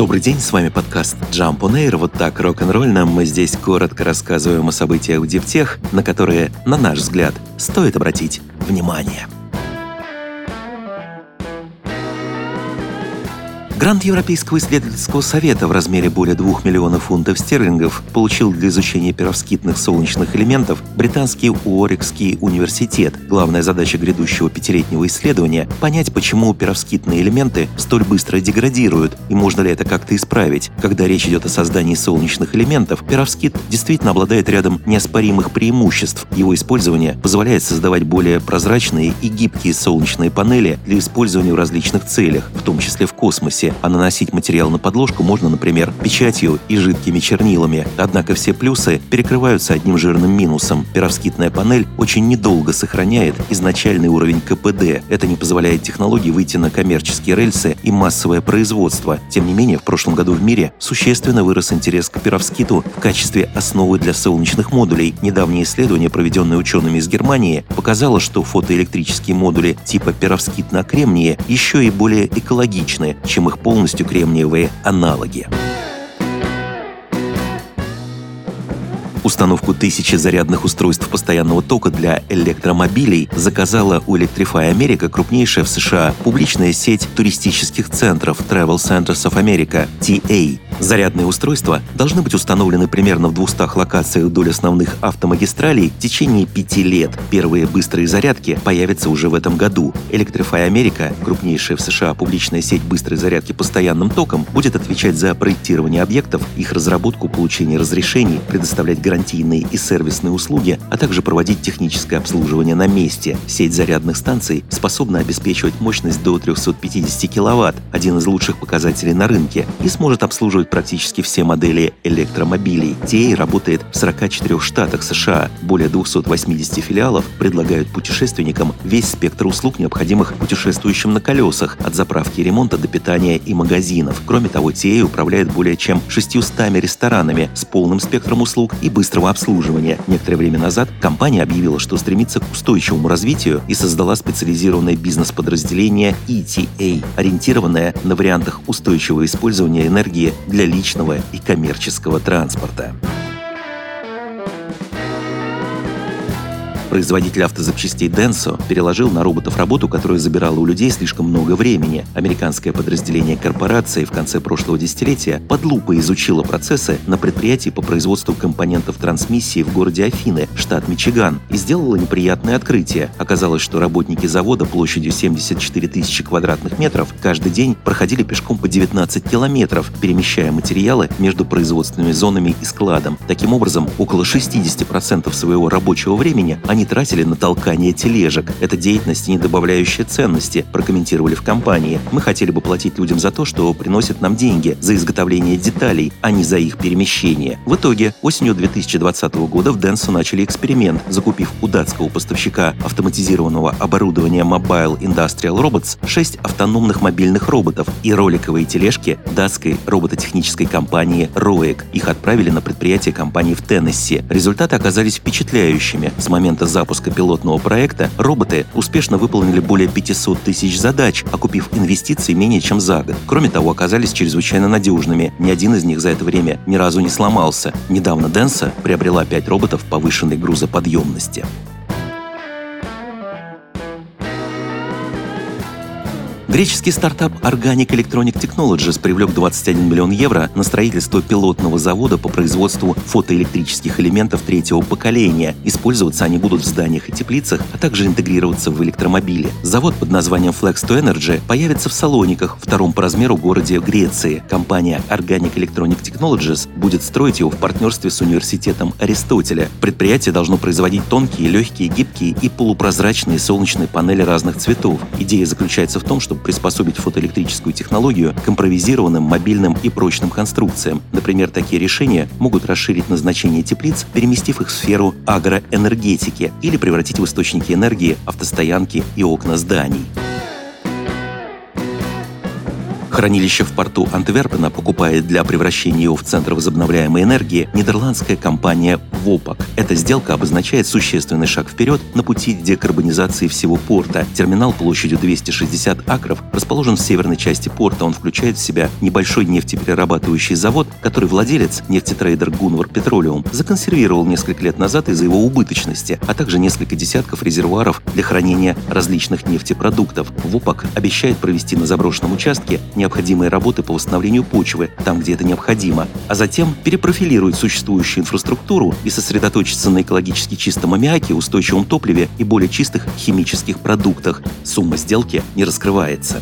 Добрый день, с вами подкаст Jump on Air. Вот так рок-н-ролльно мы здесь коротко рассказываем о событиях в Дивтех, на которые, на наш взгляд, стоит обратить внимание. Грант Европейского исследовательского совета в размере более 2 миллионов фунтов стерлингов получил для изучения перовскитных солнечных элементов британский Уорикский университет. Главная задача грядущего пятилетнего исследования – понять, почему перовскитные элементы столь быстро деградируют и можно ли это как-то исправить. Когда речь идет о создании солнечных элементов, перовскит действительно обладает рядом неоспоримых преимуществ. Его использование позволяет создавать более прозрачные и гибкие солнечные панели для использования в различных целях, в том числе в космосе, а наносить материал на подложку можно, например, печатью и жидкими чернилами. Однако все плюсы перекрываются одним жирным минусом. Перовскитная панель очень недолго сохраняет изначальный уровень КПД. Это не позволяет технологии выйти на коммерческие рельсы и массовое производство. Тем не менее, в прошлом году в мире существенно вырос интерес к перовскиту в качестве основы для солнечных модулей. Недавнее исследование, проведенное учеными из Германии, показало, что фотоэлектрические модули типа перовскит на кремнии еще и более экологичны, чем их полностью кремниевые аналоги. Установку тысячи зарядных устройств постоянного тока для электромобилей заказала у Electrify America крупнейшая в США публичная сеть туристических центров Travel Centers of America, TA. Зарядные устройства должны быть установлены примерно в 200 локациях вдоль основных автомагистралей в течение пяти лет. Первые быстрые зарядки появятся уже в этом году. Electrify America, крупнейшая в США публичная сеть быстрой зарядки постоянным током, будет отвечать за проектирование объектов, их разработку, получение разрешений, предоставлять гарантийные и сервисные услуги, а также проводить техническое обслуживание на месте. Сеть зарядных станций способна обеспечивать мощность до 350 кВт, один из лучших показателей на рынке, и сможет обслуживать практически все модели электромобилей. TA работает в 44 штатах США. Более 280 филиалов предлагают путешественникам весь спектр услуг, необходимых путешествующим на колесах, от заправки и ремонта до питания и магазинов. Кроме того, TA управляет более чем 600 ресторанами с полным спектром услуг и быстрого обслуживания. Некоторое время назад компания объявила, что стремится к устойчивому развитию и создала специализированное бизнес-подразделение ETA, ориентированное на вариантах устойчивого использования энергии для для личного и коммерческого транспорта. Производитель автозапчастей Denso переложил на роботов работу, которая забирала у людей слишком много времени. Американское подразделение корпорации в конце прошлого десятилетия под лупой изучило процессы на предприятии по производству компонентов трансмиссии в городе Афины, штат Мичиган, и сделало неприятное открытие. Оказалось, что работники завода площадью 74 тысячи квадратных метров каждый день проходили пешком по 19 километров, перемещая материалы между производственными зонами и складом. Таким образом, около 60% своего рабочего времени они они тратили на толкание тележек. Это деятельность, не добавляющая ценности, прокомментировали в компании. Мы хотели бы платить людям за то, что приносят нам деньги, за изготовление деталей, а не за их перемещение. В итоге, осенью 2020 года в Денсу начали эксперимент, закупив у датского поставщика автоматизированного оборудования Mobile Industrial Robots 6 автономных мобильных роботов и роликовые тележки датской робототехнической компании ROEC. Их отправили на предприятие компании в Теннесси. Результаты оказались впечатляющими. С момента запуска пилотного проекта роботы успешно выполнили более 500 тысяч задач, окупив инвестиции менее чем за год. Кроме того, оказались чрезвычайно надежными. Ни один из них за это время ни разу не сломался. Недавно Денса приобрела 5 роботов повышенной грузоподъемности. Греческий стартап Organic Electronic Technologies привлек 21 миллион евро на строительство пилотного завода по производству фотоэлектрических элементов третьего поколения. Использоваться они будут в зданиях и теплицах, а также интегрироваться в электромобили. Завод под названием Flex to Energy появится в Салониках, втором по размеру городе Греции. Компания Organic Electronic Technologies будет строить его в партнерстве с университетом Аристотеля. Предприятие должно производить тонкие, легкие, гибкие и полупрозрачные солнечные панели разных цветов. Идея заключается в том, чтобы приспособить фотоэлектрическую технологию к импровизированным, мобильным и прочным конструкциям. Например, такие решения могут расширить назначение теплиц, переместив их в сферу агроэнергетики или превратить в источники энергии автостоянки и окна зданий. Хранилище в порту Антверпена покупает для превращения его в центр возобновляемой энергии нидерландская компания ВОПАК. Эта сделка обозначает существенный шаг вперед на пути декарбонизации всего порта. Терминал площадью 260 акров расположен в северной части порта. Он включает в себя небольшой нефтеперерабатывающий завод, который владелец, нефтетрейдер Гунвар Петролиум, законсервировал несколько лет назад из-за его убыточности, а также несколько десятков резервуаров для хранения различных нефтепродуктов. ВОПАК обещает провести на заброшенном участке необходимые работы по восстановлению почвы там, где это необходимо, а затем перепрофилирует существующую инфраструктуру и сосредоточиться на экологически чистом аммиаке, устойчивом топливе и более чистых химических продуктах. Сумма сделки не раскрывается.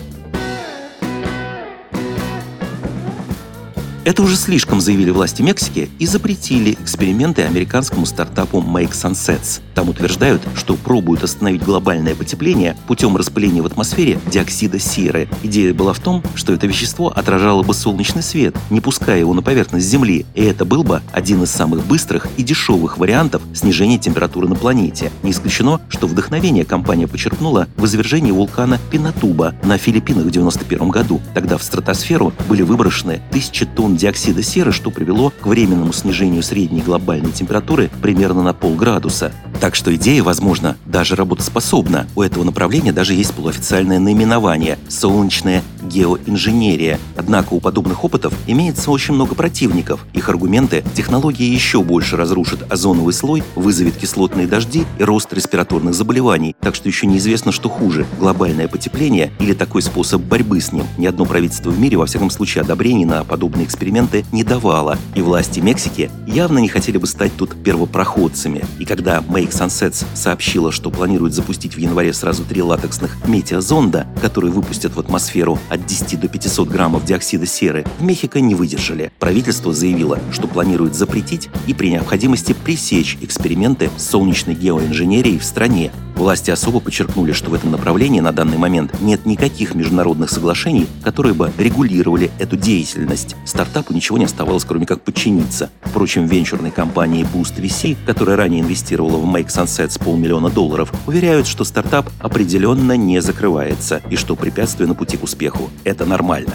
Это уже слишком заявили власти Мексики и запретили эксперименты американскому стартапу Make Sunsets. Там утверждают, что пробуют остановить глобальное потепление путем распыления в атмосфере диоксида серы. Идея была в том, что это вещество отражало бы солнечный свет, не пуская его на поверхность Земли, и это был бы один из самых быстрых и дешевых вариантов снижения температуры на планете. Не исключено, что вдохновение компания почерпнула в извержении вулкана Пинатуба на Филиппинах в 1991 году. Тогда в стратосферу были выброшены тысячи тонн диоксида серы, что привело к временному снижению средней глобальной температуры примерно на полградуса. Так что идея, возможно, даже работоспособна. У этого направления даже есть полуофициальное наименование – солнечная геоинженерия. Однако у подобных опытов имеется очень много противников. Их аргументы – технология еще больше разрушит озоновый слой, вызовет кислотные дожди и рост респираторных заболеваний. Так что еще неизвестно, что хуже – глобальное потепление или такой способ борьбы с ним. Ни одно правительство в мире, во всяком случае, одобрений на подобные эксперименты не давало. И власти Мексики явно не хотели бы стать тут первопроходцами. И когда Make Sunsets сообщила, что планирует запустить в январе сразу три латексных метеозонда, которые выпустят в атмосферу от 10 до 500 граммов диоксида серы, в Мехико не выдержали. Правительство заявило, что планирует запретить и при необходимости пресечь эксперименты солнечной геоинженерией в стране. Власти особо подчеркнули, что в этом направлении на данный момент нет никаких международных соглашений, которые бы регулировали эту деятельность. Стартапу ничего не оставалось, кроме как подчиниться. Впрочем, венчурной компании Boost VC, которая ранее инвестировала в Make Sunset с полмиллиона долларов, уверяют, что стартап определенно не закрывается и что препятствие на пути к успеху – это нормально.